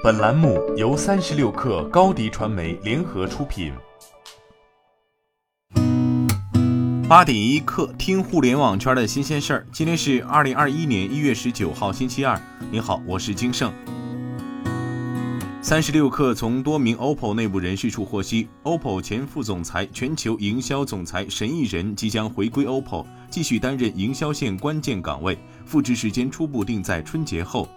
本栏目由三十六氪高低传媒联合出品。八点一刻，听互联网圈的新鲜事儿。今天是二零二一年一月十九号，星期二。您好，我是金盛。三十六氪从多名 OPPO 内部人士处获悉，OPPO 前副总裁、全球营销总裁沈义人即将回归 OPPO，继续担任营销线关键岗位，复职时间初步定在春节后。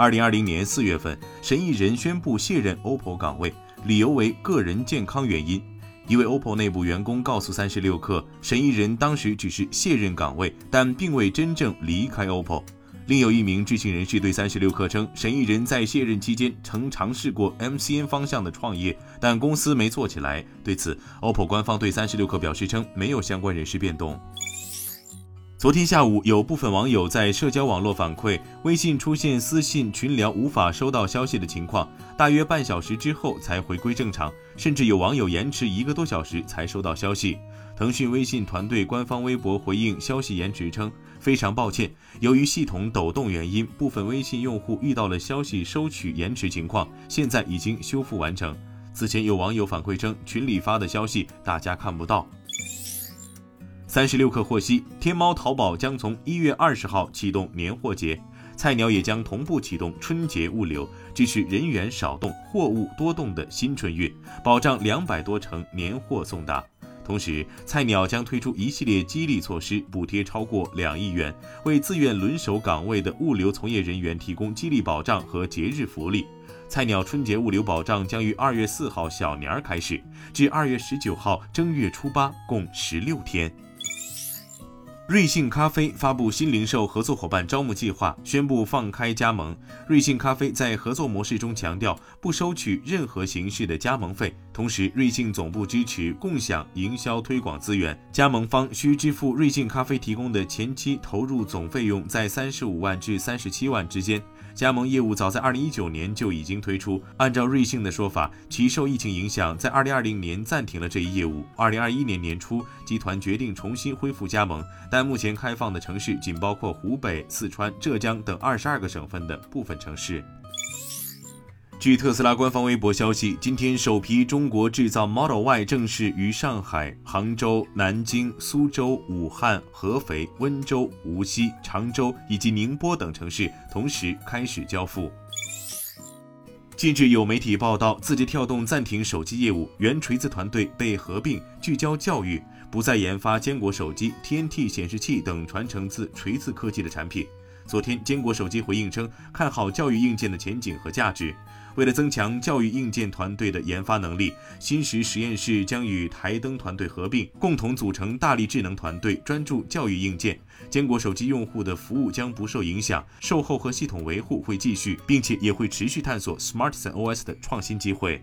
二零二零年四月份，沈义人宣布卸任 OPPO 岗位，理由为个人健康原因。一位 OPPO 内部员工告诉三十六氪，沈义人当时只是卸任岗位，但并未真正离开 OPPO。另有一名知情人士对三十六氪称，沈义人在卸任期间曾尝试过 MCN 方向的创业，但公司没做起来。对此，OPPO 官方对三十六氪表示称，没有相关人事变动。昨天下午，有部分网友在社交网络反馈，微信出现私信群聊无法收到消息的情况，大约半小时之后才回归正常，甚至有网友延迟一个多小时才收到消息。腾讯微信团队官方微博回应消息延迟称，非常抱歉，由于系统抖动原因，部分微信用户遇到了消息收取延迟情况，现在已经修复完成。此前有网友反馈称，群里发的消息大家看不到。三十六氪获悉，天猫、淘宝将从一月二十号启动年货节，菜鸟也将同步启动春节物流，支持人员少动、货物多动的新春运，保障两百多城年货送达。同时，菜鸟将推出一系列激励措施，补贴超过两亿元，为自愿轮守岗位的物流从业人员提供激励保障和节日福利。菜鸟春节物流保障将于二月四号小年儿开始，至二月十九号正月初八，共十六天。瑞幸咖啡发布新零售合作伙伴招募计划，宣布放开加盟。瑞幸咖啡在合作模式中强调不收取任何形式的加盟费，同时瑞幸总部支持共享营销推广资源，加盟方需支付瑞幸咖啡提供的前期投入总费用在三十五万至三十七万之间。加盟业务早在二零一九年就已经推出。按照瑞幸的说法，其受疫情影响，在二零二零年暂停了这一业务。二零二一年年初，集团决定重新恢复加盟，但目前开放的城市仅包括湖北、四川、浙江等二十二个省份的部分城市。据特斯拉官方微博消息，今天首批中国制造 Model Y 正式于上海、杭州、南京、苏州、武汉、合肥、温州、无锡、常州以及宁波等城市同时开始交付。近日有媒体报道，字节跳动暂停手机业务，原锤子团队被合并，聚焦教育，不再研发坚果手机、TNT 显示器等传承自锤子科技的产品。昨天，坚果手机回应称，看好教育硬件的前景和价值。为了增强教育硬件团队的研发能力，新石实验室将与台灯团队合并，共同组成大力智能团队，专注教育硬件。坚果手机用户的服务将不受影响，售后和系统维护会继续，并且也会持续探索 SmartSen OS 的创新机会。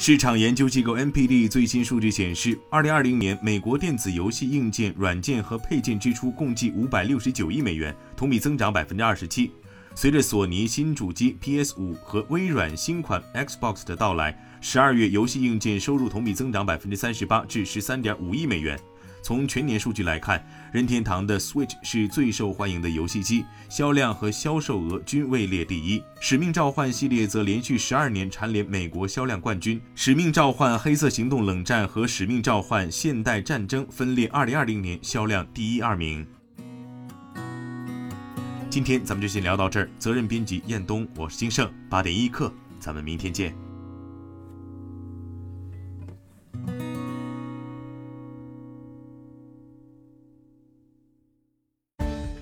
市场研究机构 NPD 最新数据显示，二零二零年美国电子游戏硬件、软件和配件支出共计五百六十九亿美元，同比增长百分之二十七。随着索尼新主机 PS 五和微软新款 Xbox 的到来，十二月游戏硬件收入同比增长百分之三十八，至十三点五亿美元。从全年数据来看，任天堂的 Switch 是最受欢迎的游戏机，销量和销售额均位列第一。使命召唤系列则连续十二年蝉联美国销量冠军。使命召唤：黑色行动冷战和使命召唤：现代战争分列二零二零年销量第一、二名。今天咱们就先聊到这儿。责任编辑：彦东，我是金盛。八点一刻，咱们明天见。